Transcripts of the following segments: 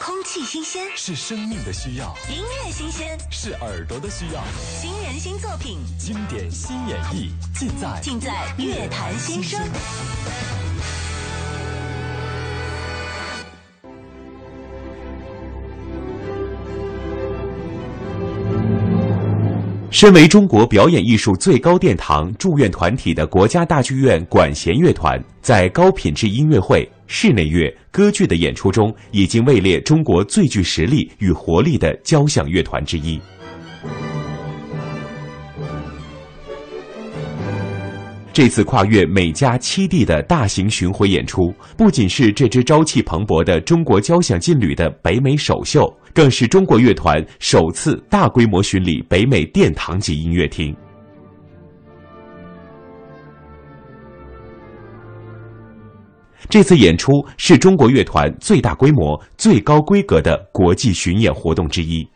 空气新鲜。是生命的需要，音乐新鲜。是耳朵的需要，新人新作品。经典新演绎尽在尽在乐坛新声。身为中国表演艺术最高殿堂祝愿团体的国家大剧院管弦乐团，在高品质音乐会、室内乐、歌剧的演出中，已经位列中国最具实力与活力的交响乐团之一。这次跨越美加七地的大型巡回演出，不仅是这支朝气蓬勃的中国交响劲旅的北美首秀，更是中国乐团首次大规模巡礼北美殿堂级音乐厅。这次演出是中国乐团最大规模、最高规格的国际巡演活动之一。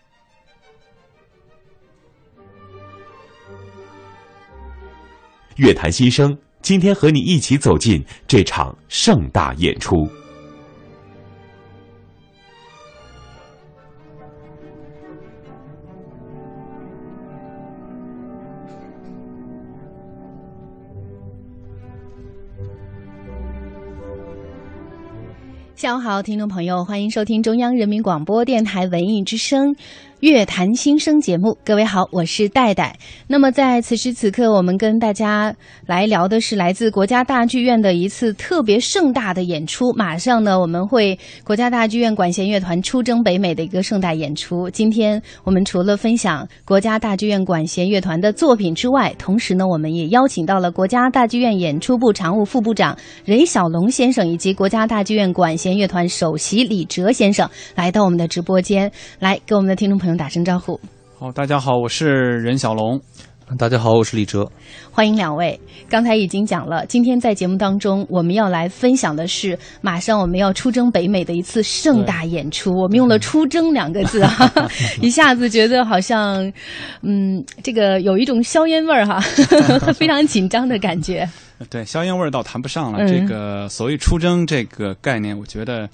乐坛新生，今天和你一起走进这场盛大演出。下午好，听众朋友，欢迎收听中央人民广播电台文艺之声。乐坛新生节目，各位好，我是戴戴。那么在此时此刻，我们跟大家来聊的是来自国家大剧院的一次特别盛大的演出。马上呢，我们会国家大剧院管弦乐团出征北美的一个盛大演出。今天我们除了分享国家大剧院管弦乐团的作品之外，同时呢，我们也邀请到了国家大剧院演出部常务副部长任小龙先生，以及国家大剧院管弦乐团首席李哲先生来到我们的直播间，来给我们的听众朋友。打声招呼。好，大家好，我是任小龙。大家好，我是李哲。欢迎两位。刚才已经讲了，今天在节目当中，我们要来分享的是马上我们要出征北美的一次盛大演出。我们用了“出征”两个字啊，一下子觉得好像，嗯，这个有一种硝烟味儿哈，非常紧张的感觉。对，硝烟味儿倒谈不上了。这个所谓“出征”这个概念，我觉得。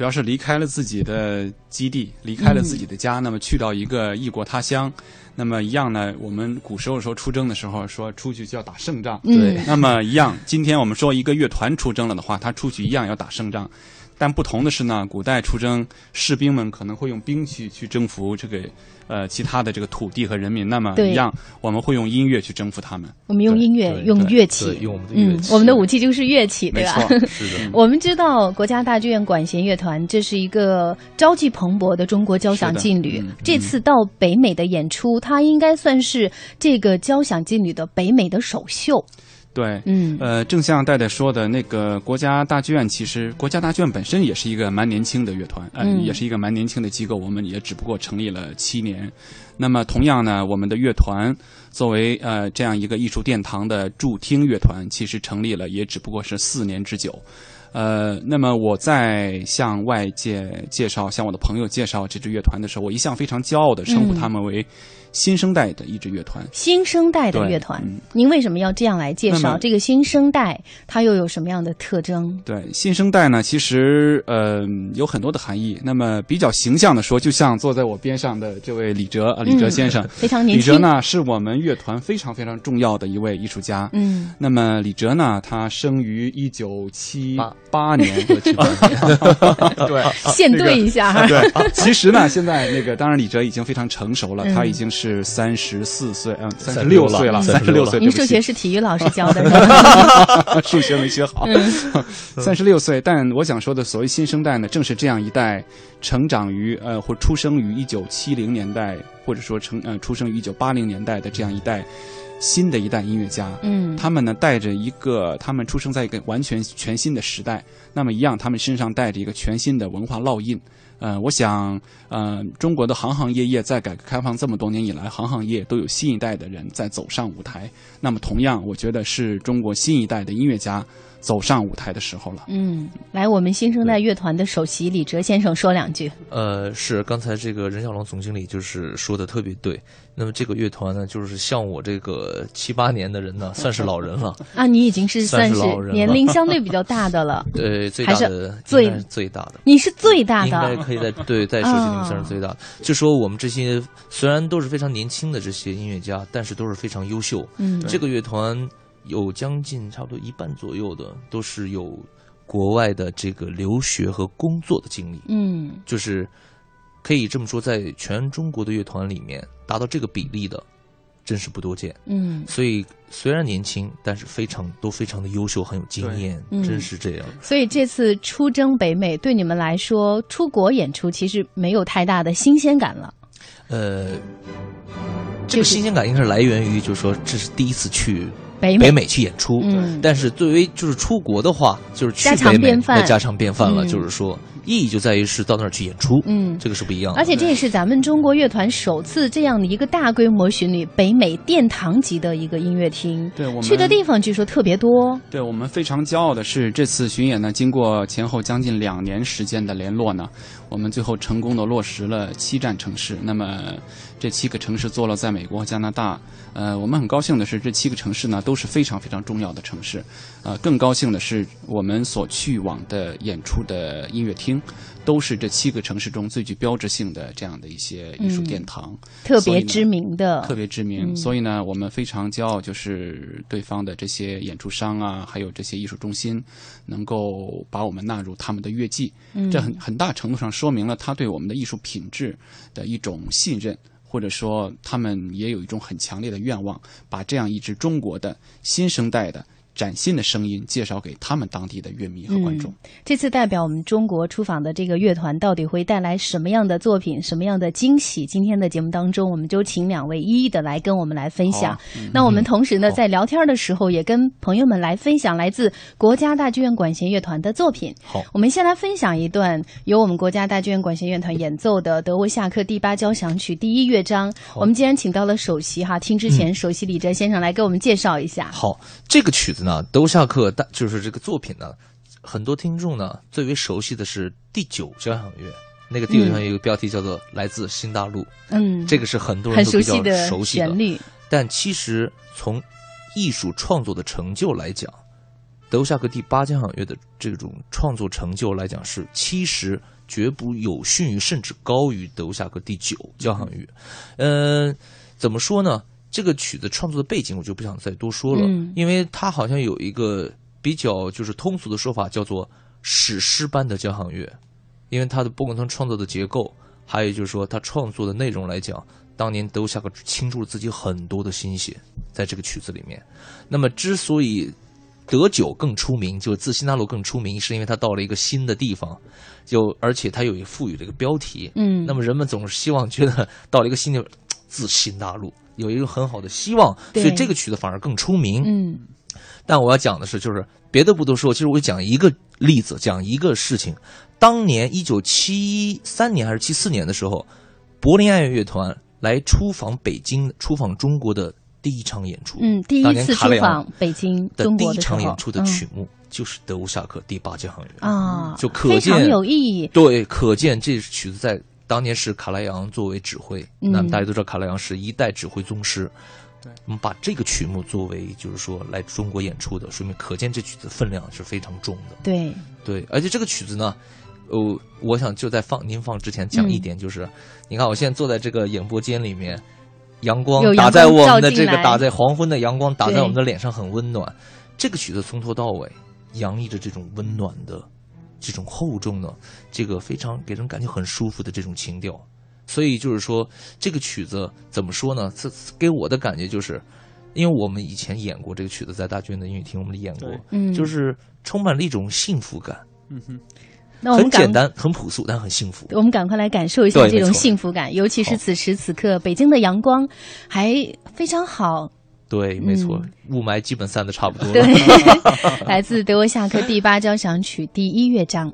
主要是离开了自己的基地，离开了自己的家，那么去到一个异国他乡，那么一样呢？我们古时候说出征的时候，说出去就要打胜仗，对。那么一样，今天我们说一个乐团出征了的话，他出去一样要打胜仗。但不同的是呢，古代出征，士兵们可能会用兵器去征服这个呃其他的这个土地和人民。那么一样，我们会用音乐去征服他们。我们用音乐，用乐器，用我们的乐器。我们的武器就是乐器，对吧？是的。我们知道国家大剧院管弦乐团，这是一个朝气蓬勃的中国交响劲旅。这次到北美的演出，它应该算是这个交响劲旅的北美的首秀。对，嗯，呃，正像戴戴说的，那个国家大剧院，其实国家大剧院本身也是一个蛮年轻的乐团，嗯，也是一个蛮年轻的机构，我们也只不过成立了七年。那么，同样呢，我们的乐团作为呃这样一个艺术殿堂的驻听乐团，其实成立了也只不过是四年之久。呃，那么我在向外界介绍、向我的朋友介绍这支乐团的时候，我一向非常骄傲的称呼他们为。新生代的一支乐团，新生代的乐团，您为什么要这样来介绍这个新生代？它又有什么样的特征？对，新生代呢，其实呃有很多的含义。那么比较形象的说，就像坐在我边上的这位李哲啊，李哲先生，非常年轻。李哲呢，是我们乐团非常非常重要的一位艺术家。嗯，那么李哲呢，他生于一九七八年，对，现对一下。对，其实呢，现在那个当然李哲已经非常成熟了，他已经是。是三十四岁，嗯，三十六岁了，三十六岁。您数学是体育老师教的，数学没学好。三十六岁，但我想说的所谓新生代呢，正是这样一代成长于呃或出生于一九七零年代，或者说成呃出生于一九八零年代的这样一代新的一代音乐家。嗯，他们呢带着一个，他们出生在一个完全全新的时代，那么一样，他们身上带着一个全新的文化烙印。呃，我想，呃，中国的行行业业在改革开放这么多年以来，行行业都有新一代的人在走上舞台。那么，同样，我觉得是中国新一代的音乐家走上舞台的时候了。嗯，来，我们新生代乐团的首席李哲先生说两句。呃，是刚才这个任小龙总经理就是说的特别对。那么这个乐团呢，就是像我这个七八年的人呢，算是老人了。啊，你已经是算算是年龄相对比较大的了。对，最大的最最大的。你是最大的应该，可以在对在手机里面啊算是最大的。就说我们这些虽然都是非常年轻的这些音乐家，但是都是非常优秀。嗯这个乐团有将近差不多一半左右的都是有国外的这个留学和工作的经历，嗯就是可以这么说，在全中国的乐团里面达到这个比例的，真是不多见。嗯，所以虽然年轻，但是非常都非常的优秀，很有经验，真是这样。所以这次出征北美对你们来说，出国演出其实没有太大的新鲜感了。呃，这个新鲜感应该是来源于，就是说这是第一次去北美北美去演出。嗯但是作为就是出国的话，就是去北美便饭那家常便饭了。嗯就是说意义就在于是到那儿去演出，嗯这个是不一样的。而且这也是咱们中国乐团首次这样的一个大规模巡礼北美殿堂级的一个音乐厅。对我们去的地方据说特别多。对我们非常骄傲的是，这次巡演呢，经过前后将近两年时间的联络呢，我们最后成功的落实了七站城市。那么这七个城市坐落在美国和、加拿大。呃，我们很高兴的是，这七个城市呢都是非常非常重要的城市。呃，更高兴的是，我们所去往的演出的音乐厅，都是这七个城市中最具标志性的这样的一些艺术殿堂。特别知名的，特别知名，嗯所以呢，我们非常骄傲，就是对方的这些演出商啊，还有这些艺术中心，能够把我们纳入他们的乐季，嗯这很很大程度上说明了他对我们的艺术品质的一种信任，或者说他们也有一种很强烈的愿望，把这样一支中国的新生代的。崭新的声音介绍给他们当地的乐迷和观众。这次代表我们中国出访的这个乐团到底会带来什么样的作品，什么样的惊喜？今天的节目当中，我们就请两位一一的来跟我们来分享。啊嗯那我们同时呢，好在聊天的时候，也跟朋友们来分享来自国家大剧院管弦乐团的作品。好，我们先来分享一段由我们国家大剧院管弦乐团演奏的德沃夏克第八交响曲第一乐章。我们既然请到了首席哈，听之前首席李哲先生来给我们介绍一下。好，这个曲子呢，德沃夏克大就是这个作品呢，很多听众呢最为熟悉的是第九交响乐。那个第九交响乐有个标题叫做《来自新大陆》，嗯，这个是很多人都比较悉的熟悉旋律。但其实从艺术创作的成就来讲，德沃夏克第八交响乐的这种创作成就来讲是其实绝不有逊于甚至高于德沃夏克第九交响乐。嗯、怎么说呢？这个曲子创作的背景我就不想再多说了，嗯因为它好像有一个比较就是通俗的说法，叫做史诗般的交响乐。因为它的不管从创作的结构，还有就是说他创作的内容来讲，当年德沃夏克倾注了自己很多的心血在这个曲子里面。那么之所以德九更出名，就自新大陆更出名，是因为他到了一个新的地方，就而且他有一赋予了一个标题。嗯，那么人们总是希望觉得到了一个新的自新大陆有一个很好的希望，所以这个曲子反而更出名。嗯但我要讲的是，就是别的不多说，其实我讲一个例子，讲一个事情。当年一九七三年还是七四年的时候，柏林爱乐乐团来出访北京、出访中国的第一场演出，嗯，第当一次出访北京的第一场演出的嗯曲目就是德乌夏克第八交响乐啊，就可非常见有意义。对，可见这曲子在当年是卡拉扬作为指挥，嗯那么大家都知道卡拉扬是一代指挥宗师。对，我们把这个曲目作为就是说来中国演出的，说明可见这曲子分量是非常重的。对，对，而且这个曲子呢，呃，我想就在放您放之前讲一嗯点，就是、你看我现在坐在这个演播间里面，阳光打在我们的这个打在黄昏的阳光打在我们的脸上很温暖。这个曲子从头到尾洋溢着这种温暖的、这种厚重的、这个非常给人感觉很舒服的这种情调。所以就是说，这个曲子怎么说呢？这给我的感觉就是，因为我们以前演过这个曲子，在大剧院的音乐厅我们演过，嗯，就是充满了一种幸福感。嗯哼，那我们很简单，很朴素，但很幸福。我们赶快来感受一下这种幸福感，尤其是此时此刻，北京的阳光还非常好。对，没错，嗯雾霾基本散的差不多了。对，来自德沃夏克第八交响曲第一乐章。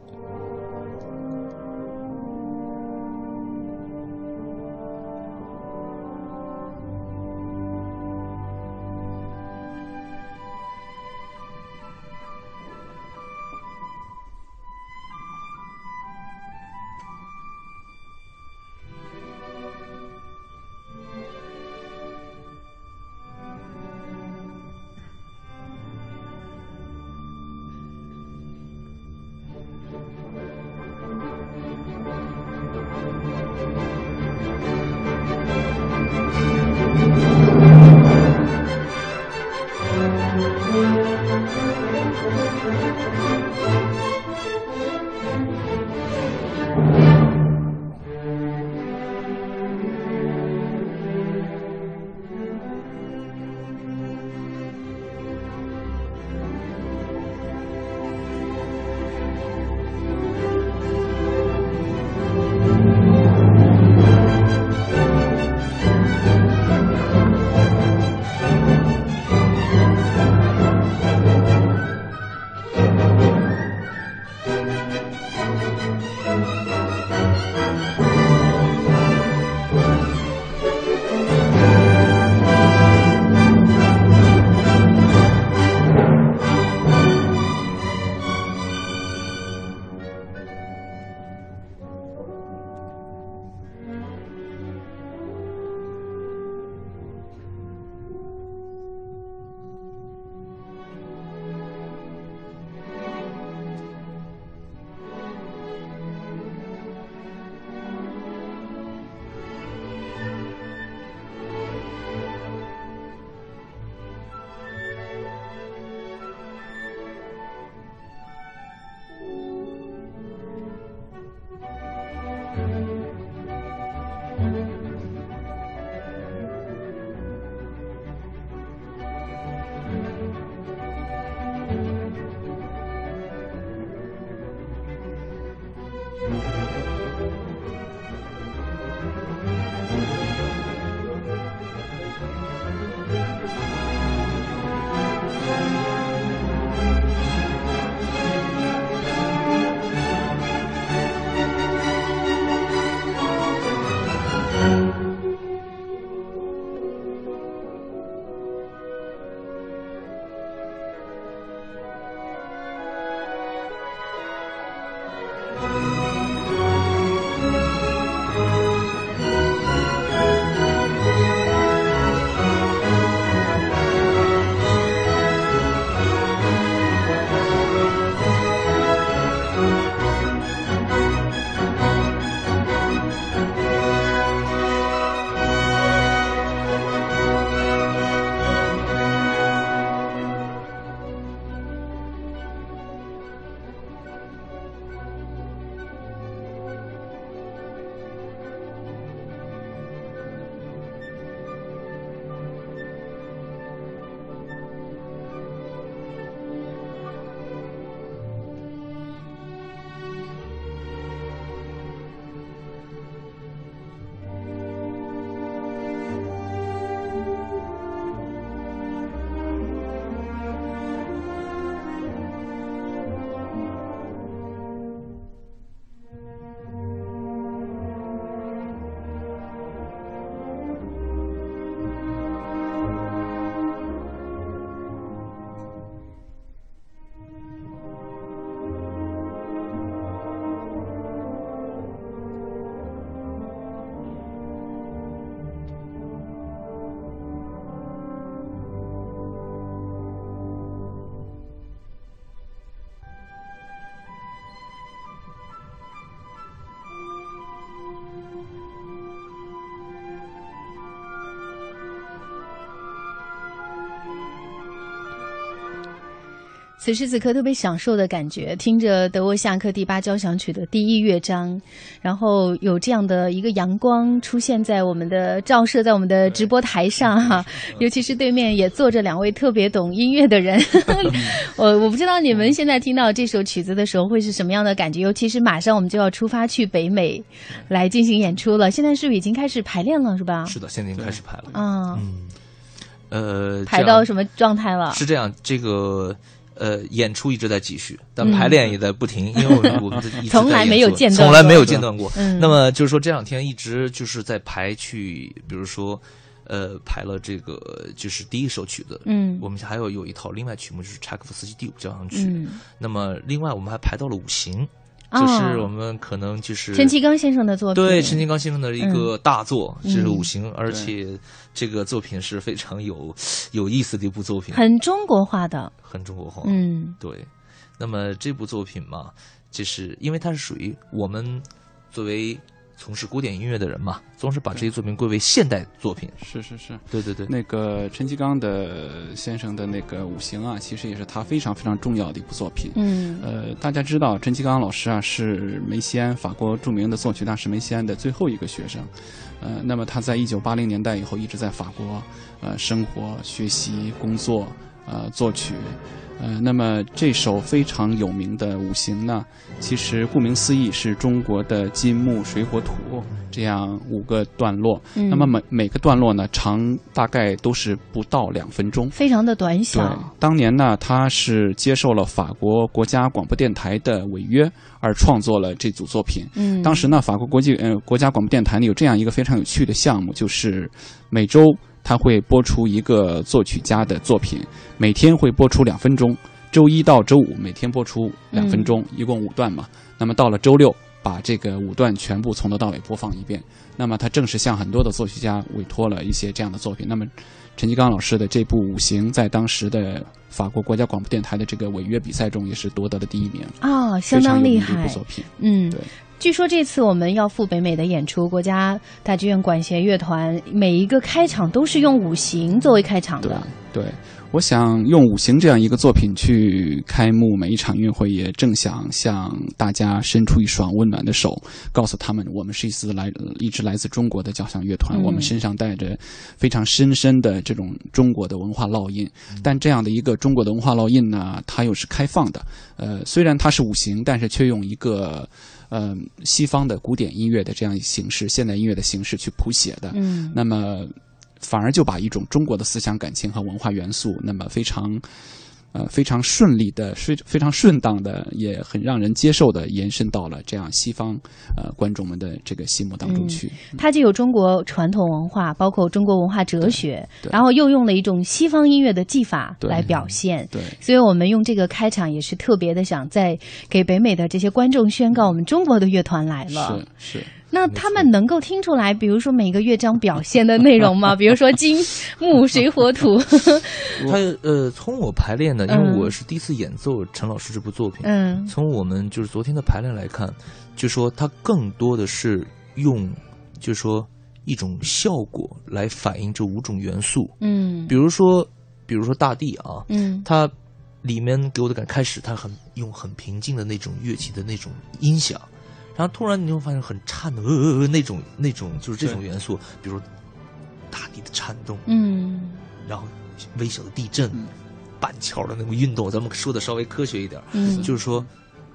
此时此刻特别享受的感觉，听着德沃夏克第八交响曲的第一乐章，然后有这样的一个阳光出现在我们的照射在我们的直播台上哈，尤其是对面也坐着两位特别懂音乐的人，我我不知道你们现在听到这首曲子的时候会是什么样的感觉，尤其是马上我们就要出发去北美来进行演出了，现在是不是已经开始排练了，是吧？是的，现在已经开始排了。嗯，呃，排到什么状态了？是这样，这个呃，演出一直在继续，但排练也在不停，因为我们从来没有间断过从来没有间断过。嗯。那么就是说这两天一直就是在排去，比如说。呃，排了这个就是第一首曲子，嗯。我们还有有一套另外曲目就是柴可夫斯基第五交响曲，嗯，那么另外我们还排到了五行，哦这是我们可能就是陈其刚先生的作品，对陈其刚先生的一个大作，嗯这是五行，而且这个作品是非常有有意思的一部作品，很中国化的，很中国化。嗯对。那么这部作品嘛，就是因为它是属于我们作为从事古典音乐的人嘛，总是把这些作品归为现代作品。是是是，对对对，那个陈其刚的先生的那个《五行》啊，其实也是他非常非常重要的一部作品。嗯呃，大家知道陈其刚老师啊是梅西安法国著名的作曲大师梅西安的最后一个学生。呃，那么他在一九八零年代以后一直在法国呃生活、学习、工作，呃作曲。呃，那么这首非常有名的《五行》呢，其实顾名思义是中国的金木水火土这样五个段落。嗯那么每每个段落呢，长大概都是不到两分钟。非常的短对小，，当年呢，他是接受了法国国家广播电台的违约而创作了这组作品。嗯，当时呢，法国国际呃国家广播电台呢有这样一个非常有趣的项目，就是每周他会播出一个作曲家的作品，每天会播出两分钟，周一到周五每天播出两分钟，一共五段嘛。那么到了周六，把这个五段全部从头到尾播放一遍。那么他正是向很多的作曲家委托了一些这样的作品。那么陈其刚老师的这部《五行》在当时的法国国家广播电台的这个违约比赛中也是夺得了第一名，啊，相当厉害一部。作品。嗯对，据说这次我们要赴北美的演出，国家大剧院管弦乐团每一个开场都是用五行作为开场对的。对，我想用《五行》这样一个作品去开幕每一场音乐会，也正想向大家伸出一双温暖的手，告诉他们，我们是一支来一支来自中国的交响乐团，嗯我们身上带着非常深深的这种中国的文化烙印。但这样的一个中国的文化烙印呢，它又是开放的。呃，虽然它是五行，但是却用一个。呃，西方的古典音乐的这样一形式，现代音乐的形式去谱写的，嗯那么反而就把一种中国的思想感情和文化元素，那么非常。呃，非常顺利的、非非常顺当的，也很让人接受的，延伸到了这样西方呃观众们的这个心目当中去。它既有中国传统文化，包括中国文化哲学，然后又用了一种西方音乐的技法来表现。对，所以我们用这个开场也是特别的，想在给北美的这些观众宣告，我们中国的乐团来了。是是，那他们能够听出来，比如说每个乐章表现的内容吗？比如说金木水火土，他呃，从我排练呢，因嗯为我是第一次演奏陈老师这部作品，嗯。从我们就是昨天的排练来看，就说他更多的是用，就是说一种效果来反映这五种元素。嗯。比如说，比如说大地啊，嗯。它里面给我的感开始它很用很平静的那种乐器的那种音响，然后突然你会发现很颤的呃呃呃那种那种就是这种元素，比如大地的颤动，嗯然后微小的地震，嗯板桥的那种运动，咱们说的稍微科学一点，嗯，就是说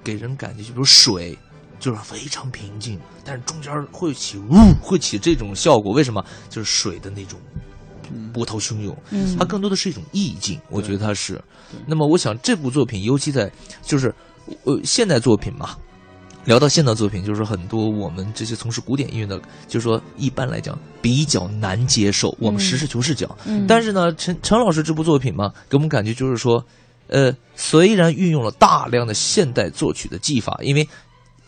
给人感觉，就比如水，就是非常平静，但是中间会起呜，会起这种效果。为什么？就是水的那种波涛汹涌，嗯它更多的是一种意境，我觉得它是。那么，我想这部作品，尤其在就是呃现代作品嘛。聊到现代作品，就是说很多我们这些从事古典音乐的，就是说一般来讲比较难接受。我们实事求是讲，嗯但是呢，陈陈老师这部作品嘛，给我们感觉就是说，呃，虽然运用了大量的现代作曲的技法，因为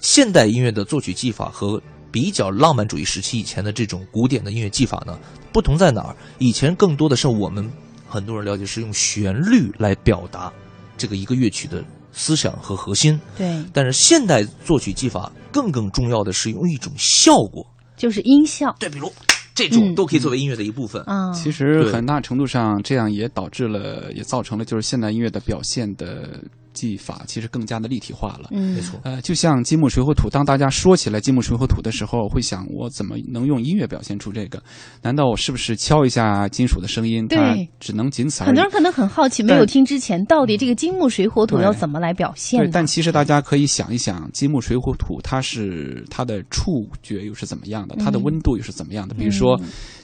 现代音乐的作曲技法和比较浪漫主义时期以前的这种古典的音乐技法呢，不同在哪儿？以前更多的是我们很多人了解是用旋律来表达这个一个乐曲的思想和核心，对，但是现代作曲技法更更重要的是用一种效果，就是音效。对，比如这种嗯都可以作为音乐的一部分。嗯，其实很大程度上，这样也导致了，也造成了就是现代音乐的表现的技法其实更加的立体化了。嗯没错，呃，就像金木水火土，当大家说起来金木水火土的时候，会想我怎么能用音乐表现出这个？难道我是不是敲一下金属的声音？对它只能仅此而已。很多人可能很好奇，没有听之前，到底这个金木水火土要怎么来表现？但其实大家可以想一想，金木水火土，它是它的触觉又是怎么样的？它的嗯温度又是怎么样的？比如说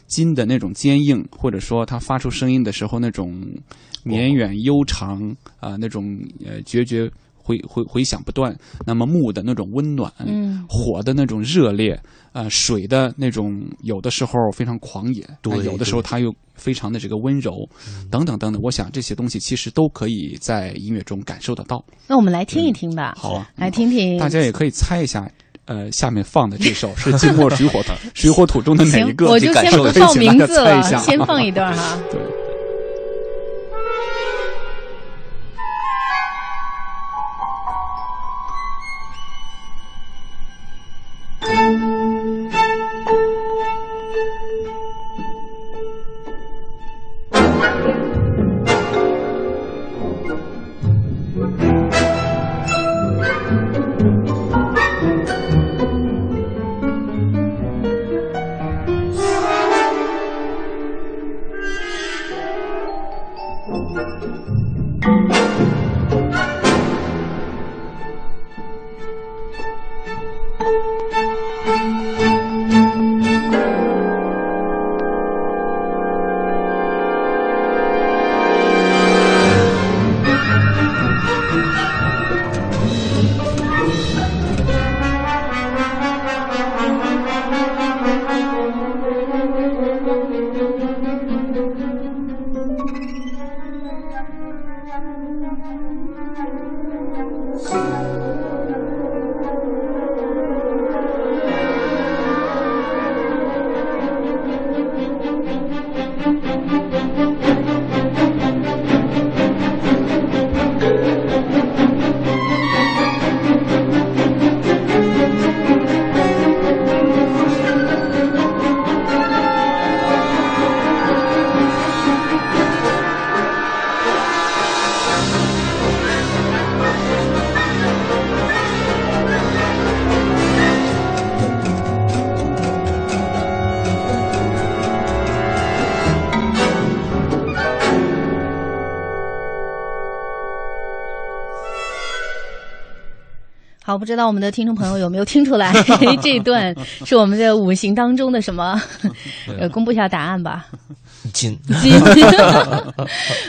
金的那种坚硬，或者说它发出声音的时候那种绵远悠长啊、那种呃决绝回回回响不断。那么木的那种温暖，嗯火的那种热烈，呃，水的那种有的时候非常狂野，对有的时候它又非常的这个温柔，等等等等。我想这些东西其实都可以在音乐中感受得到。那我们来听一听吧，好啊，来听听大家也可以猜一下，呃，下面放的这首 是金木水火土水火土中的哪一，个？我就先不报名字了，先放一段哈。对。知道我们的听众朋友有没有听出来，这一段是我们的五行当中的什么？呃，公布一下答案吧。金金，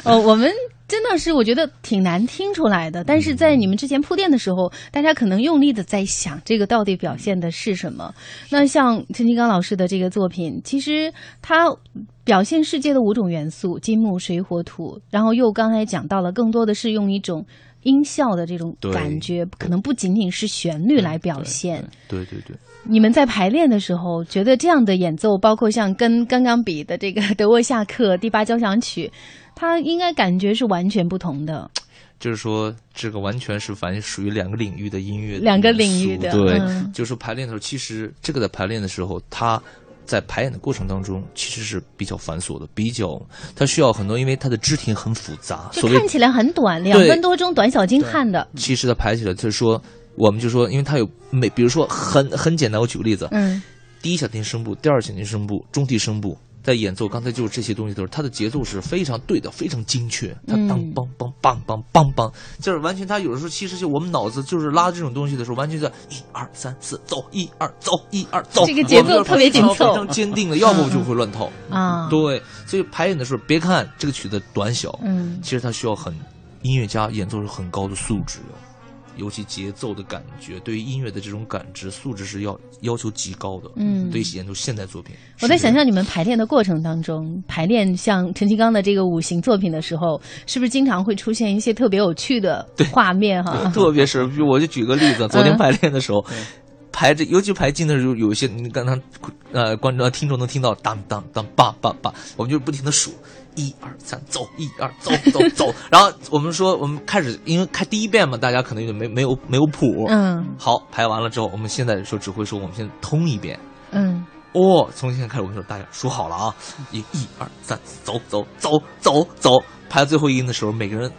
呃，我们真的是我觉得挺难听出来的，但是在你们之前铺垫的时候，大家可能用力的在想这个到底表现的是什么。那像陈金刚老师的这个作品，其实他表现世界的五种元素：金木水火土，然后又刚才讲到了，更多的是用一种音效的这种感觉，可能不仅仅是旋律来表现。对对对，你们在排练的时候，觉得这样的演奏，包括像跟刚刚比的这个德沃夏克第八交响曲，它应该感觉是完全不同的。就是说这个完全是反正属于两个领域的音乐的两个领域的对，嗯就是排练的时候，其实这个在排练的时候，它在排演的过程当中其实是比较繁琐的，比较它需要很多，因为它的肢体很复杂，所谓就看起来很短，两分多钟，短小精悍的。其实它排起来就是说，我们就说，因为它有每，比如说很很简单，我举个例子，嗯第一小提声部、第二小提声部、中提声部，在演奏刚才就是这些东西的时候，它的节奏是非常对的，非常精确。它嗯。当梆梆梆梆梆梆，就是完全他有的时候其实就我们脑子就是拉这种东西的时候，完全在一二三四走，一二走，一二走，这个节奏特别紧凑。非常非常坚定的，要不就会乱套。啊，对，所以排演的时候，别看这个曲子短小，嗯。其实它需要很音乐家演奏是很高的素质的，尤其节奏的感觉，对于音乐的这种感知素质是要要求极高的。嗯对于演奏现代作品，我在想象你们排练的过程当中，排练像陈其刚的这个五行作品的时候，是不是经常会出现一些特别有趣的画面哈？特别是，我就举个例子，昨天嗯排练的时候，排这尤其排进的时候，有一些你刚才呃观众听众能听到当当当叭叭叭，我们就不停的数。一二三，走！一二走走 走。然后我们说，我们开始，因为开第一遍嘛，大家可能有点没没有没有谱。嗯好，排完了之后，我们现在说指挥说，我们先通一遍。嗯，哦，从现在开始，我们说，大家数好了啊，一、一二三，走走走走走，排到最后一音的时候，每个人，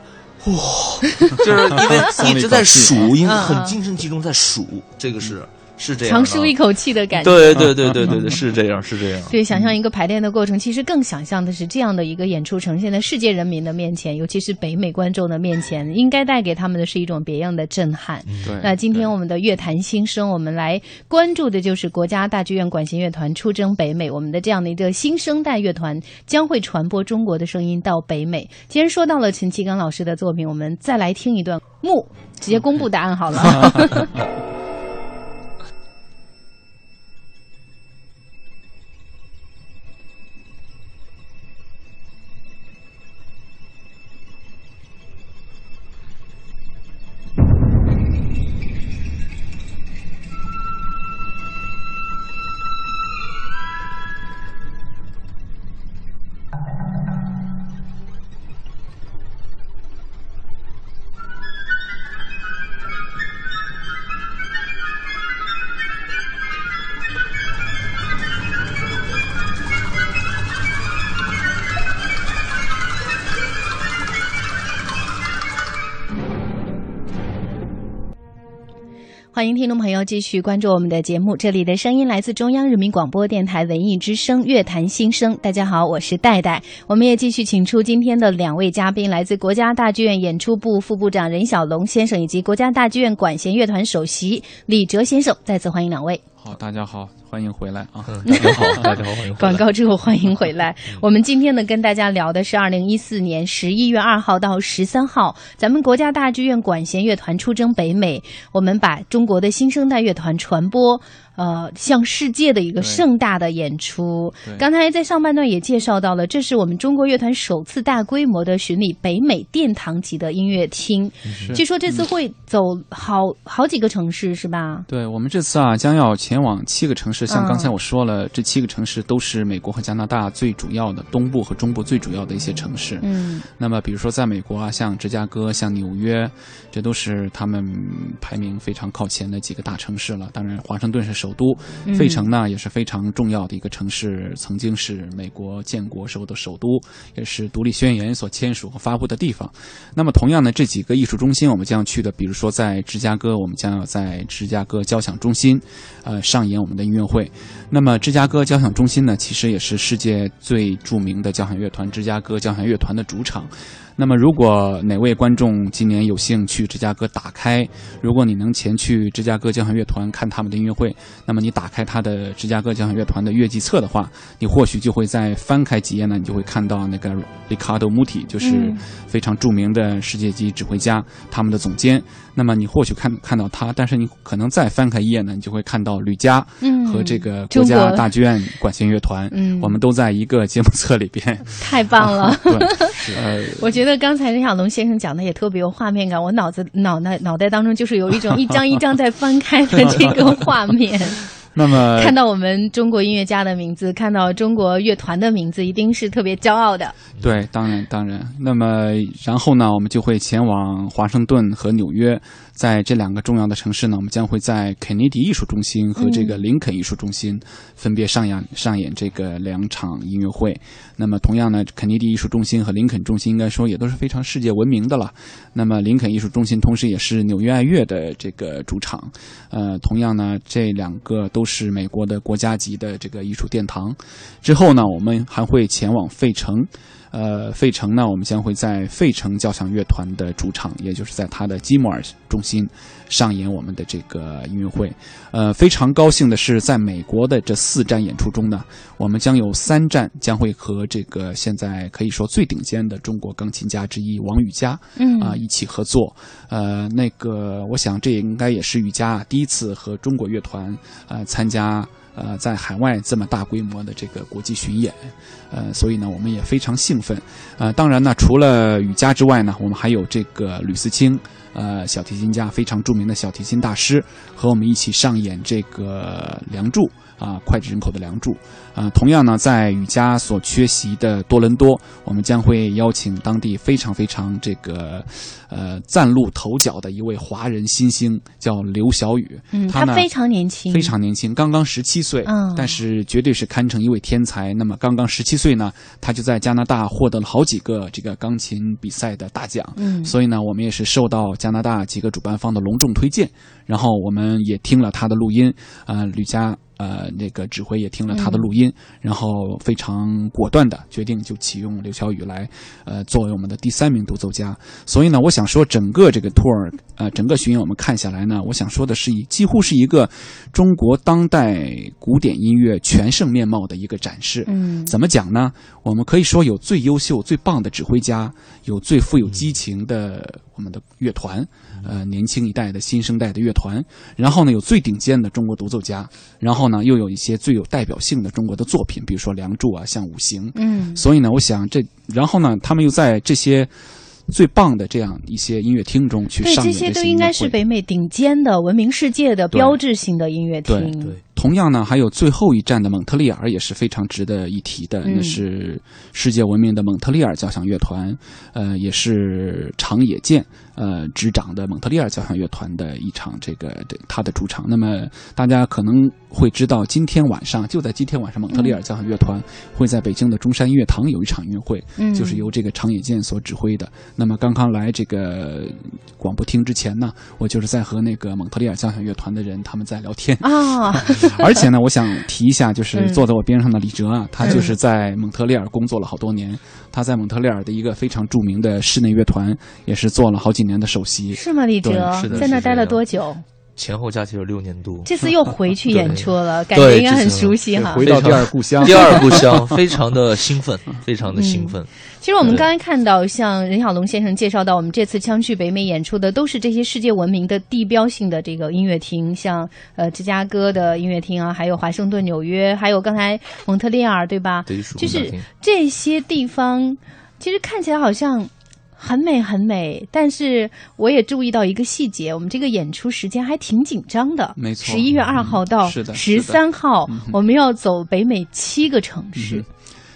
哇，就是因为 一直在数，因为嗯很精神集中在数，这个是是这样。长舒一口气的感觉。对对对对对对，是这样是这样。对，想象一个排练的过程，其实更想象的是这样的一个演出呈现在世界人民的面前，尤其是北美观众的面前，应该带给他们的是一种别样的震撼。对。那今天我们的乐坛新生，我们来关注的就是国家大剧院管弦乐团出征北美，我们的这样的一个新生代乐团将会传播中国的声音到北美。既然说到了陈其刚老师的作品，我们再来听一段木，直接公布答案好了。欢迎听众朋友继续关注我们的节目，这里的声音来自中央人民广播电台文艺之声乐坛新声。大家好，我是戴戴。我们也继续请出今天的两位嘉宾，来自国家大剧院演出部副部长任小龙先生，以及国家大剧院管弦乐团首席李哲先生。再次欢迎两位。好，大家好，欢迎回来啊！嗯，大家好，大家好，欢迎回来广告之后欢迎回来。我们今天呢，跟大家聊的是二零一四年十一月二号到十三号，咱们国家大剧院管弦乐团出征北美，我们把中国的新生代乐团传播。呃，向世界的一个盛大的演出。刚才在上半段也介绍到了，这是我们中国乐团首次大规模的巡礼北美殿堂级的音乐厅。据说这次会走好好几个城市，是吧？对我们这次啊，将要前往七个城市。像嗯刚才我说了，这七个城市都是美国和加拿大最主要的东部和中部最主要的一些城市。嗯那么，比如说在美国啊，像芝加哥、像纽约，这都是他们排名非常靠前的几个大城市了。当然，华盛顿是首都，嗯费城呢也是非常重要的一个城市，曾经是美国建国时候的首都，也是独立宣言所签署和发布的地方。那么，同样呢，这几个艺术中心我们将要去的，比如说在芝加哥，我们将要在芝加哥交响中心，呃，上演我们的音乐会。那么，芝加哥交响中心呢，其实也是世界最著名的交响乐团——芝加哥交响乐团的主场。那么，如果哪位观众今年有幸去芝加哥打开，如果你能前去芝加哥交响乐团看他们的音乐会，那么你打开他的芝加哥交响乐团的乐季册的话，你或许就会在翻开几页呢，你就会看到那个 Riccardo Muti，就是嗯非常著名的世界级指挥家，他们的总监。那么你或许看看到他，但是你可能再翻开一页呢，你就会看到吕嘉嗯和这个国国家大剧院管弦乐团，嗯我们都在一个节目册里边。太棒了。对，呃，我觉得刚才任小龙先生讲的也特别有画面感，我脑子脑袋脑袋当中就是有一种一张一张在翻开的 这个画面。那么看到我们中国音乐家的名字，看到中国乐团的名字，一定是特别骄傲的。对，当然当然。那么然后呢，我们就会前往华盛顿和纽约，在这两个重要的城市呢，我们将会在肯尼迪艺术中心和这个林肯艺术中心分别上演上演这个两场音乐会。那么同样呢，肯尼迪艺术中心和林肯中心应该说也都是非常世界闻名的了。那么林肯艺术中心同时也是纽约爱乐的这个主场。呃，同样呢，这两个都是美国的国家级的这个艺术殿堂。之后呢，我们还会前往费城。呃，费城呢，我们将会在费城交响乐团的主场，也就是在它的基摩尔中心上演我们的这个音乐会。呃，非常高兴的是，在美国的这四站演出中呢，我们将有三站将会和这个现在可以说最顶尖的中国钢琴家之一王羽佳嗯啊、一起合作。呃，那个我想这也应该也是羽佳第一次和中国乐团呃参加。呃，在海外这么大规模的这个国际巡演，呃，所以呢，我们也非常兴奋。呃，当然呢，除了羽佳之外呢，我们还有这个吕思清，呃，小提琴家非常著名的小提琴大师，和我们一起上演这个《梁祝》啊，脍炙人口的《梁祝》啊。同样呢，在雨佳所缺席的多伦多，我们将会邀请当地非常非常这个呃崭露头角的一位华人新星，叫刘晓宇。嗯，他非常年轻，非常年轻，刚刚十七岁，嗯但是绝对是堪称一位天才。那么刚刚十七岁呢，他就在加拿大获得了好几个这个钢琴比赛的大奖。嗯所以呢，我们也是受到加拿大几个主办方的隆重推荐，然后我们也听了他的录音，呃，吕嘉呃那个指挥也听了他的录音，然后非常果断的决定就启用刘晓宇来，呃，作为我们的第三名独奏家。所以呢，我想说整个这个 tour，呃，整个巡演我们看下来呢，我想说的是一几乎是一个中国当代古典音乐全盛面貌的一个展示。嗯怎么讲呢？我们可以说有最优秀、最棒的指挥家，有最富有激情的我们的乐团，呃，年轻一代的新生代的乐团，然后呢有最顶尖的中国独奏家，然后呢又有一些最有代表性的中国的作品，比如说《梁祝》啊，像《五行》。嗯。所以呢，我想这，然后呢，他们又在这些最棒的这样一些音乐厅中去对，上这些都应该是北美顶尖的、闻名世界的标志性的音乐厅。对对同样呢，还有最后一站的蒙特利尔也是非常值得一提的，嗯。那是世界闻名的蒙特利尔交响乐团，呃，也是长野健呃执掌的蒙特利尔交响乐团的一场这个这他的主场。那么大家可能会知道，今天晚上就在今天晚上，蒙特利尔交响乐团会在北京的中山音乐堂有一场音乐会，嗯就是由这个长野健所指挥的。那么刚刚来这个广播厅之前呢，我就是在和那个蒙特利尔交响乐团的人他们在聊天。啊，而且呢，我想提一下，就是嗯坐在我边上的李哲啊，他就是在蒙特利尔工作了好多年。他在蒙特利尔的一个非常著名的室内乐团，也是做了好几年的首席。是吗？李哲是的在那待了多久？前后加起有六年多。这次又回去 演出了，感觉应该很熟悉哈。回到第二故乡，第二故乡，非常的兴奋，非常的兴奋。其实我们刚才看到，像任小龙先生介绍到，我们这次将去北美演出的都是这些世界闻名的地标性的这个音乐厅，像呃芝加哥的音乐厅啊，还有华盛顿、纽约，还有刚才蒙特利尔，对吧？对就是这些地方，其实看起来好像。很美很美，但是我也注意到一个细节，我们这个演出时间还挺紧张的。没错十一月二号到十三号，我们要走北美七个城市。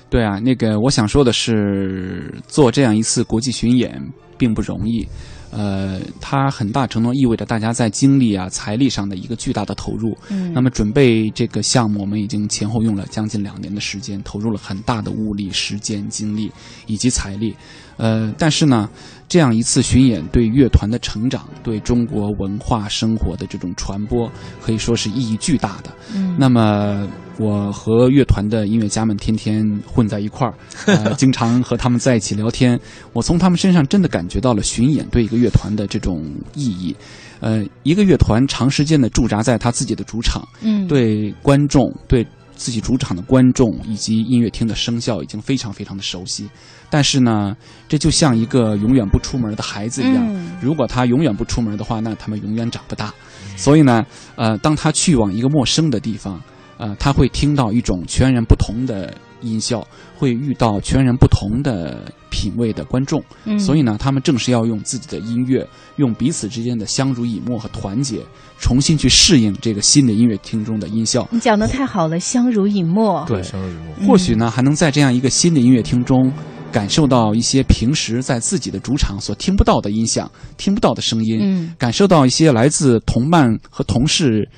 对啊，那个我想说的是，做这样一次国际巡演并不容易。呃，它很大程度意味着大家在精力啊、财力上的一个巨大的投入。嗯那么准备这个项目，我们已经前后用了将近两年的时间，投入了很大的物力、时间、精力以及财力。呃，但是呢，这样一次巡演对乐团的成长、对中国文化生活的这种传播，可以说是意义巨大的。嗯那么我和乐团的音乐家们天天混在一块儿，呃，经常和他们在一起聊天。我从他们身上真的感觉到了巡演对一个乐团的这种意义。呃，一个乐团长时间的驻扎在他自己的主场，嗯，对观众、对自己主场的观众以及音乐厅的声效已经非常非常的熟悉。但是呢，这就像一个永远不出门的孩子一样，嗯如果他永远不出门的话，那他们永远长不大。所以呢，呃，当他去往一个陌生的地方，呃，他会听到一种全然不同的音效，会遇到全然不同的品味的观众。嗯所以呢，他们正是要用自己的音乐，用彼此之间的相濡以沫和团结，重新去适应这个新的音乐厅中的音效。你讲的太好了，相濡以沫。对，相濡以沫。嗯或许呢，还能在这样一个新的音乐厅中，感受到一些平时在自己的主场所听不到的音响、听不到的声音，嗯。感受到一些来自同伴和同事，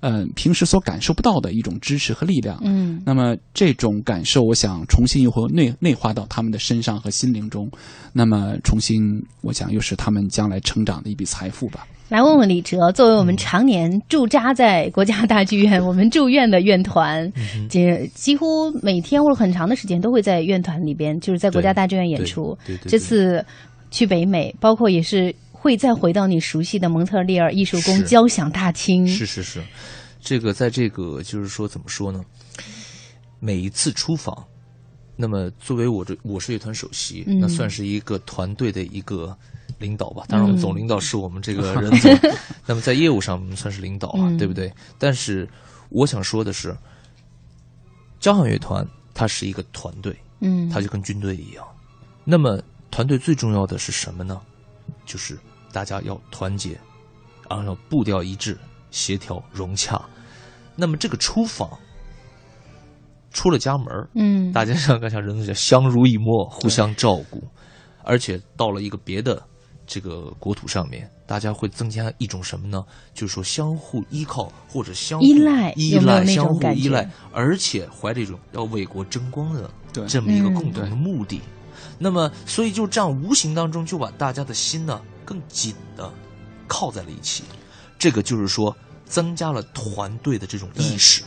呃，平时所感受不到的一种支持和力量。嗯那么这种感受，我想重新又会内内化到他们的身上和心灵中，那么重新，我想又是他们将来成长的一笔财富吧。来问问李哲，作为我们常年驻扎在国家大剧院、我们住院的院团，几几乎每天或者很长的时间都会在院团里边，就是在国家大剧院演出。对对对对这次去北美，包括也是会再回到你熟悉的蒙特利尔艺术宫交响大厅。是是是，这个在这个就是说怎么说呢？每一次出访，那么作为我这我是乐团首席，嗯那算是一个团队的一个领导吧。当然，我们嗯总领导是我们这个人总，那么在业务上我们算是领导啊，嗯对不对？但是我想说的是，交响乐团它是一个团队，嗯，它就跟军队一样。那么团队最重要的是什么呢？就是大家要团结，然后步调一致、协调融洽。那么这个出访出了家门儿嗯，大家像刚才人总讲相濡以沫，互相照顾，而且到了一个别的这个国土上面，大家会增加一种什么呢？就是说相互依靠或者相互依赖依有没有那赖、相互种感觉依赖，而且怀着一种要为国争光的对这么一个嗯共同的目的。那么，所以就这样无形当中就把大家的心呢更紧的靠在了一起。这个就是说，增加了团队的这种意识。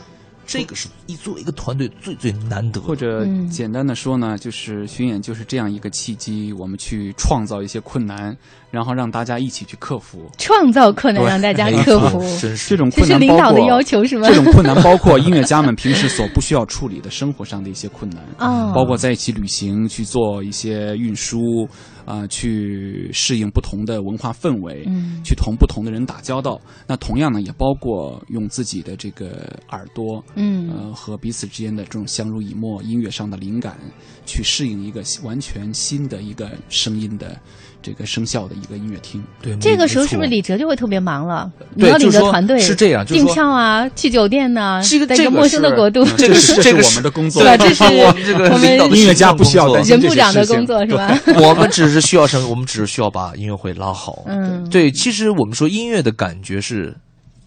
这个是一作为一个团队最最难得，或者嗯简单的说呢，就是巡演就是这样一个契机，我们去创造一些困难，然后让大家一起去克服。创造困难让大家克服，真是这种困难包括领导的要求是吗？这种困难包括音乐家们平时所不需要处理的生活上的一些困难，哦包括在一起旅行去做一些运输，啊、去适应不同的文化氛围，嗯去同不同的人打交道。那同样呢，也包括用自己的这个耳朵，嗯呃，和彼此之间的这种相濡以沫、音乐上的灵感，去适应一个完全新的一个声音的这个生效的一个音乐厅。对这个时候是不是李哲就会特别忙了？你要领着团队是这样订票啊，去酒店呐，这个这个在一个陌生的国度，这个是这个是我们的工作，对吧这是 我们这个音乐家不需要担心这些任部长的事情工作是吧？我们只是需要什么？我们只是需要把音乐会拉好。嗯对，其实我们说音乐的感觉是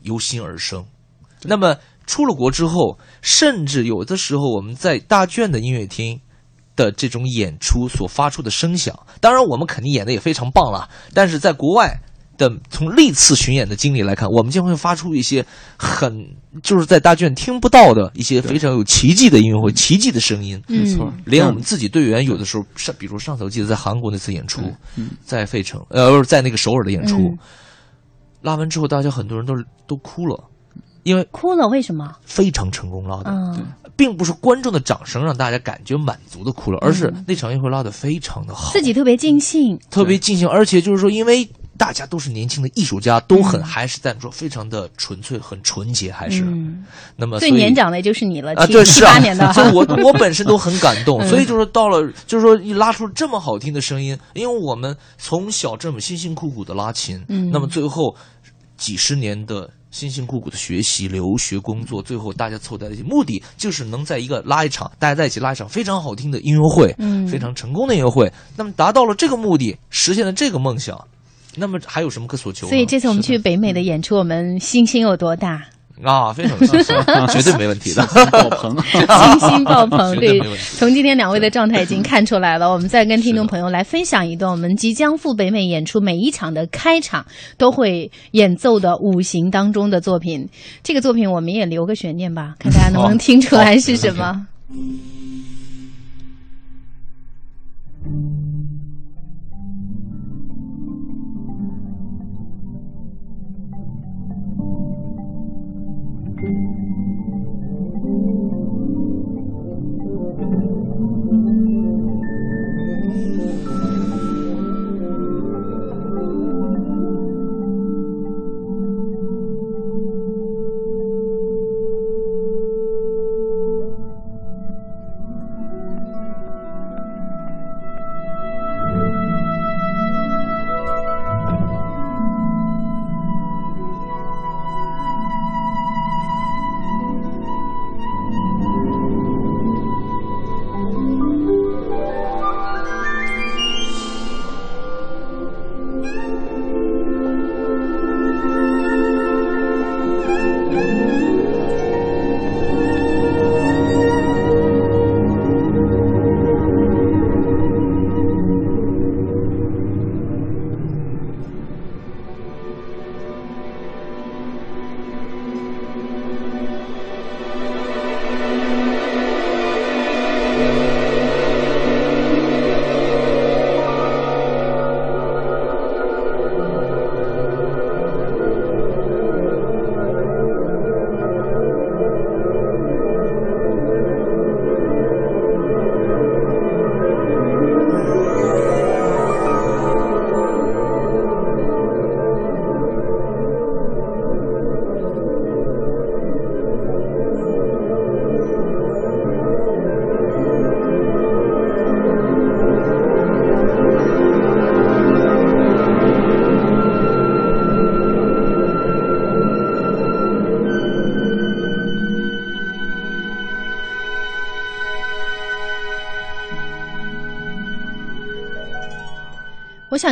由心而生。那么出了国之后，甚至有的时候我们在大卷的音乐厅的这种演出所发出的声响，当然我们肯定演的也非常棒了。但是在国外的从历次巡演的经历来看，我们将会发出一些很就是在大剧院听不到的一些非常有奇迹的音乐会、奇迹的声音。没错。嗯，连我们自己队员有的时候上，比如上次我记得在韩国那次演出，嗯。在费城，呃，不是在那个首尔的演出，嗯。拉完之后，大家很多人都都哭了，因为哭了，为什么？非常成功拉的，嗯并不是观众的掌声让大家感觉满足的哭了，而是那场音乐会拉的非常的好，自己特别尽兴，特别尽兴，而且就是说，因为大家都是年轻的艺术家，都很还是在说非常的纯粹、很纯洁，还是、嗯，那么最年长的也就是你了，啊，七对，是啊。七八年的，所以我我本身都很感动，嗯。所以就是到了，就是说一拉出这么好听的声音，因为我们从小这么辛辛苦苦的拉琴，嗯。那么最后几十年的辛辛苦苦的学习、留学、工作，最后大家凑在一起，目的就是能在一个拉一场，大家在一起拉一场非常好听的音乐会，嗯非常成功的音乐会。那么达到了这个目的，实现了这个梦想，那么还有什么可所求？所以这次我们去北美的演出，我们信心有多大？啊，非常有信心，绝对没问题的。爆棚。信心爆棚。对从今天两位的状态已经看出来了。我们再跟听众朋友来分享一段我们即将赴北美演出每一场的开场都会演奏的五行当中的作品。这个作品我们也留个悬念吧，看大家能不能听出来是什么。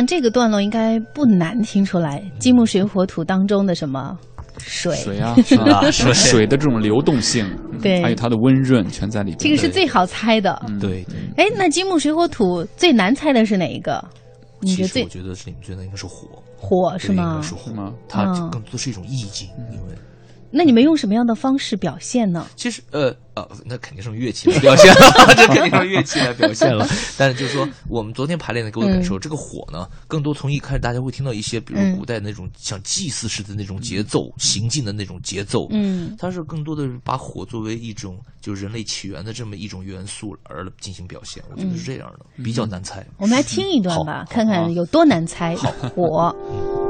想这个段落应该不难听出来，金木水火土当中的什么水？水啊，是吧？水水的这种流动性，嗯对还有它的温润，全在里边。这个是最好猜的。嗯对对，哎，那金木水火土最难猜的是哪一个？你觉得最我觉得是里面最难应该是火，火是吗？是火吗？它嗯更多的是一种意境，因为那你们用什么样的方式表现呢？其实呃呃，那肯定是用乐器来表现了，这肯定是用乐器来表现了。但是就是说，我们昨天排练的给我的感受，这个火呢，更多从一开始大家会听到一些，比如嗯古代那种像祭祀式的那种节奏，行进的那种节奏，嗯，它是更多的把火作为一种就是人类起源的这么一种元素而进行表现，我觉得是这样的，比较难猜。我们来听一段吧，看看有多难猜。火。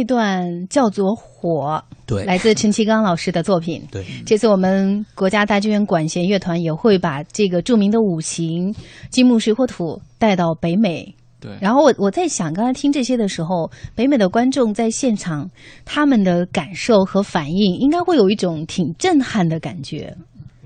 这段叫做火，对来自陈其刚老师的作品。对，这次我们国家大剧院管弦乐团也会把这个著名的五行金木水火土带到北美。对，然后我我在想，刚才听这些的时候，北美的观众在现场他们的感受和反应，应该会有一种挺震撼的感觉。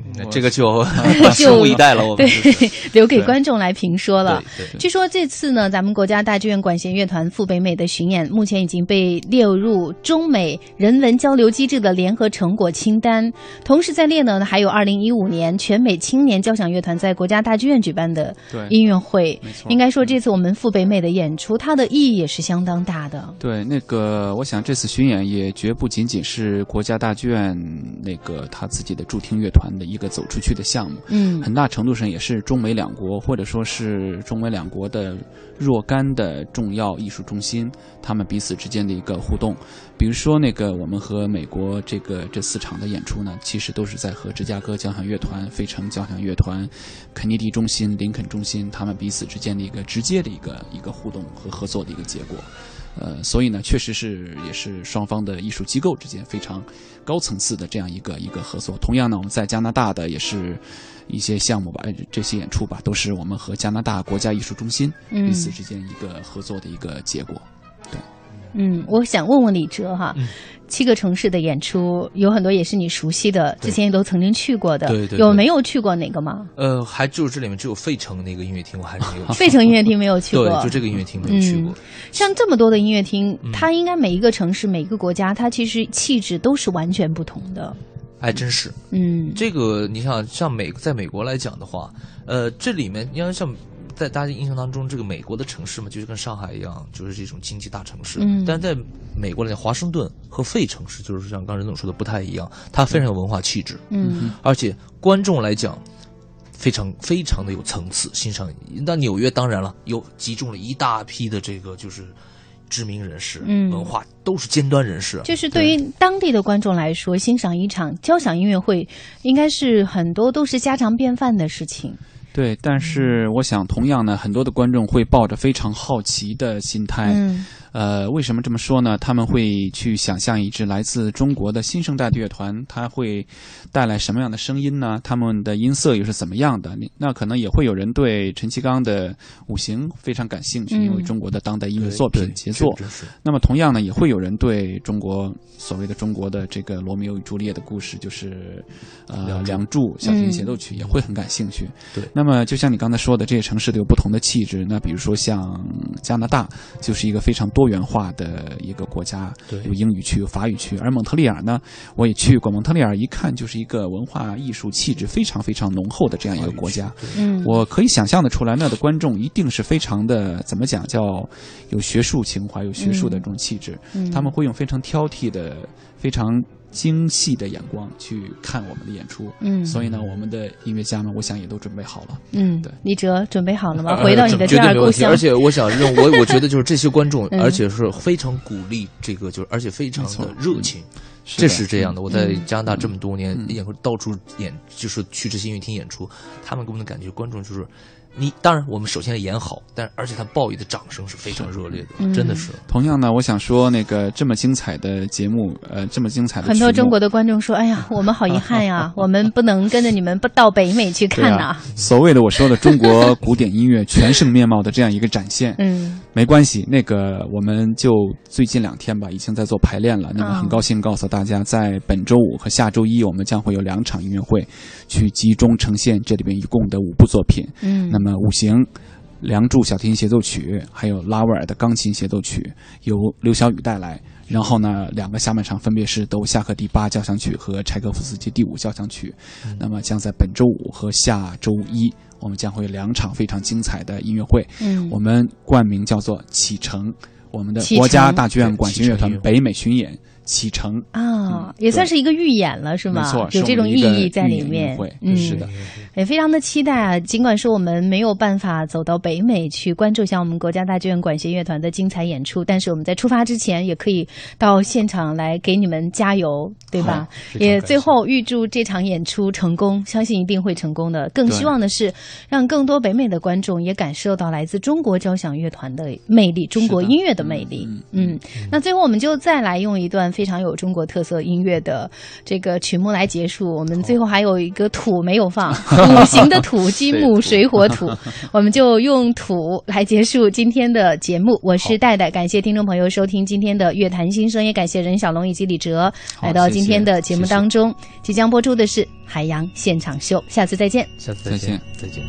嗯这个就 拭目以待了。我们对就是，留给观众来评说了。据说这次呢，咱们国家大剧院管弦乐团赴北美的巡演，目前已经被列入中美人文交流机制的联合成果清单。同时在列呢，还有二零一五年全美青年交响乐团在国家大剧院举办的对音乐会没。错应该说，这次我们赴北美的演出，它的意义也是相当大的。对，那个，我想这次巡演也绝不仅仅是国家大剧院那个他自己的驻听乐团的一个走出去的项目，嗯很大程度上也是中美两国或者说是中美两国的若干的重要艺术中心，他们彼此之间的一个互动。比如说，那个我们和美国这个这四场的演出呢，其实都是在和芝加哥交响乐团、费城交响乐团、肯尼迪中心、林肯中心他们彼此之间的一个直接的一个一个互动和合作的一个结果。呃，所以呢，确实是也是双方的艺术机构之间非常高层次的这样一个一个合作。同样呢，我们在加拿大的也是一些项目吧，哎这些演出吧，都是我们和加拿大国家艺术中心嗯彼此之间一个合作的一个结果。对嗯，我想问问李哲哈，嗯七个城市的演出有很多也是你熟悉的，之前也都曾经去过的，对对对有没有去过哪个吗？呃，还就是这里面只有费城那个音乐厅，我还是没有 去。费城音乐厅没有去过，对，就这个音乐厅没有去过。像这么多的音乐厅，嗯它应该每一个城市、每一个国家，它其实气质都是完全不同的。还真是。嗯，这个你想，像美在美国来讲的话，呃，这里面你要像在大家印象当中，这个美国的城市嘛，就是跟上海一样，就是这种经济大城市。嗯但在美国来讲，华盛顿和费城市就是像刚才任总说的不太一样，它非常有文化气质，嗯而且观众来讲。非常非常的有层次，欣赏。那纽约当然了，有集中了一大批的这个就是知名人士，嗯文化都是尖端人士。就是对于当地的观众来说，欣赏一场交响音乐会，应该是很多都是家常便饭的事情。对，但是我想，同样呢，很多的观众会抱着非常好奇的心态，嗯呃，为什么这么说呢？他们会去想象一支来自中国的新生代的乐团，它会带来什么样的声音呢？他们的音色又是怎么样的？你那可能也会有人对陈其刚的五行非常感兴趣，嗯因为中国的当代音乐作品杰作那么同样呢，也会有人对中国所谓的中国的这个罗密欧与朱丽叶的故事，就是呃《梁祝》小提琴协奏嗯曲，也会很感兴趣。对那么就像你刚才说的，这些城市都有不同的气质。那比如说像加拿大，就是一个非常多元化的一个国家，对有英语区，有法语区。而蒙特利尔呢，我也去过，蒙特利尔一看就是一个文化艺术气质非常非常浓厚的这样一个国家。嗯，我可以想象的出来，那的观众一定是非常的怎么讲，叫有学术情怀、有学术的这种气质。嗯他们会用非常挑剔的、非常精细的眼光去看我们的演出。嗯所以呢，我们的音乐家们，我想也都准备好了。嗯对，李哲准备好了吗？呃回到你的第绝对没问题。二故乡，而且我想认我 我觉得就是这些观众，嗯而且是非常鼓励这个，就是而且非常的热情。是这是这样的，我在嗯加拿大这么多年嗯演过，到处演，就是去这些音乐厅演出，他们给我们的感觉，观众就是你。当然，我们首先要演好，但而且他报以的掌声是非常热烈的，嗯真的是。同样呢，我想说，那个这么精彩的节目，呃，这么精彩的很多中国的观众说：“哎呀，我们好遗憾呀，我们不能跟着你们不到北美去看呐。啊，所谓的我说的中国古典音乐全盛面貌的这样一个展现，嗯没关系，那个我们就最近两天吧，已经在做排练了。那么嗯很高兴告诉大家，在本周五和下周一，我们将会有两场音乐会，去集中呈现这里边一共的五部作品。嗯，那么五行。《梁祝》小提琴协奏曲，还有拉威尔的钢琴协奏曲，由刘晓宇带来。然后呢，两个下半场分别是德乌夏克第八交响曲和柴可夫斯基第五交响曲。那么将在本周五和下周一，我们将会有两场非常精彩的音乐会。嗯我们冠名叫做启程，我们的国家大剧院管弦乐团北美巡演启程。啊，嗯也算是一个预演了，是吗？没错，有这种意义在里面会。嗯，是的，也非常的期待啊！尽管说我们没有办法走到北美去关注一下我们国家大剧院管弦乐团的精彩演出，但是我们在出发之前也可以到现场来给你们加油，对吧？也最后预祝这场演出成功，相信一定会成功的。更希望的是让更多北美的观众也感受到来自中国交响乐团的魅力，中国音乐的魅力。嗯，那最后我们就再来用一段。非常有中国特色音乐的这个曲目来结束。我们最后还有一个土没有放，五行的土，金木水火土，我们就用土来结束今天的节目。我是戴戴，感谢听众朋友收听今天的乐坛新声，也感谢任小龙以及李哲来到今天的节目当中。即将播出的是《海洋现场秀》，下次再见。下次再见，再见。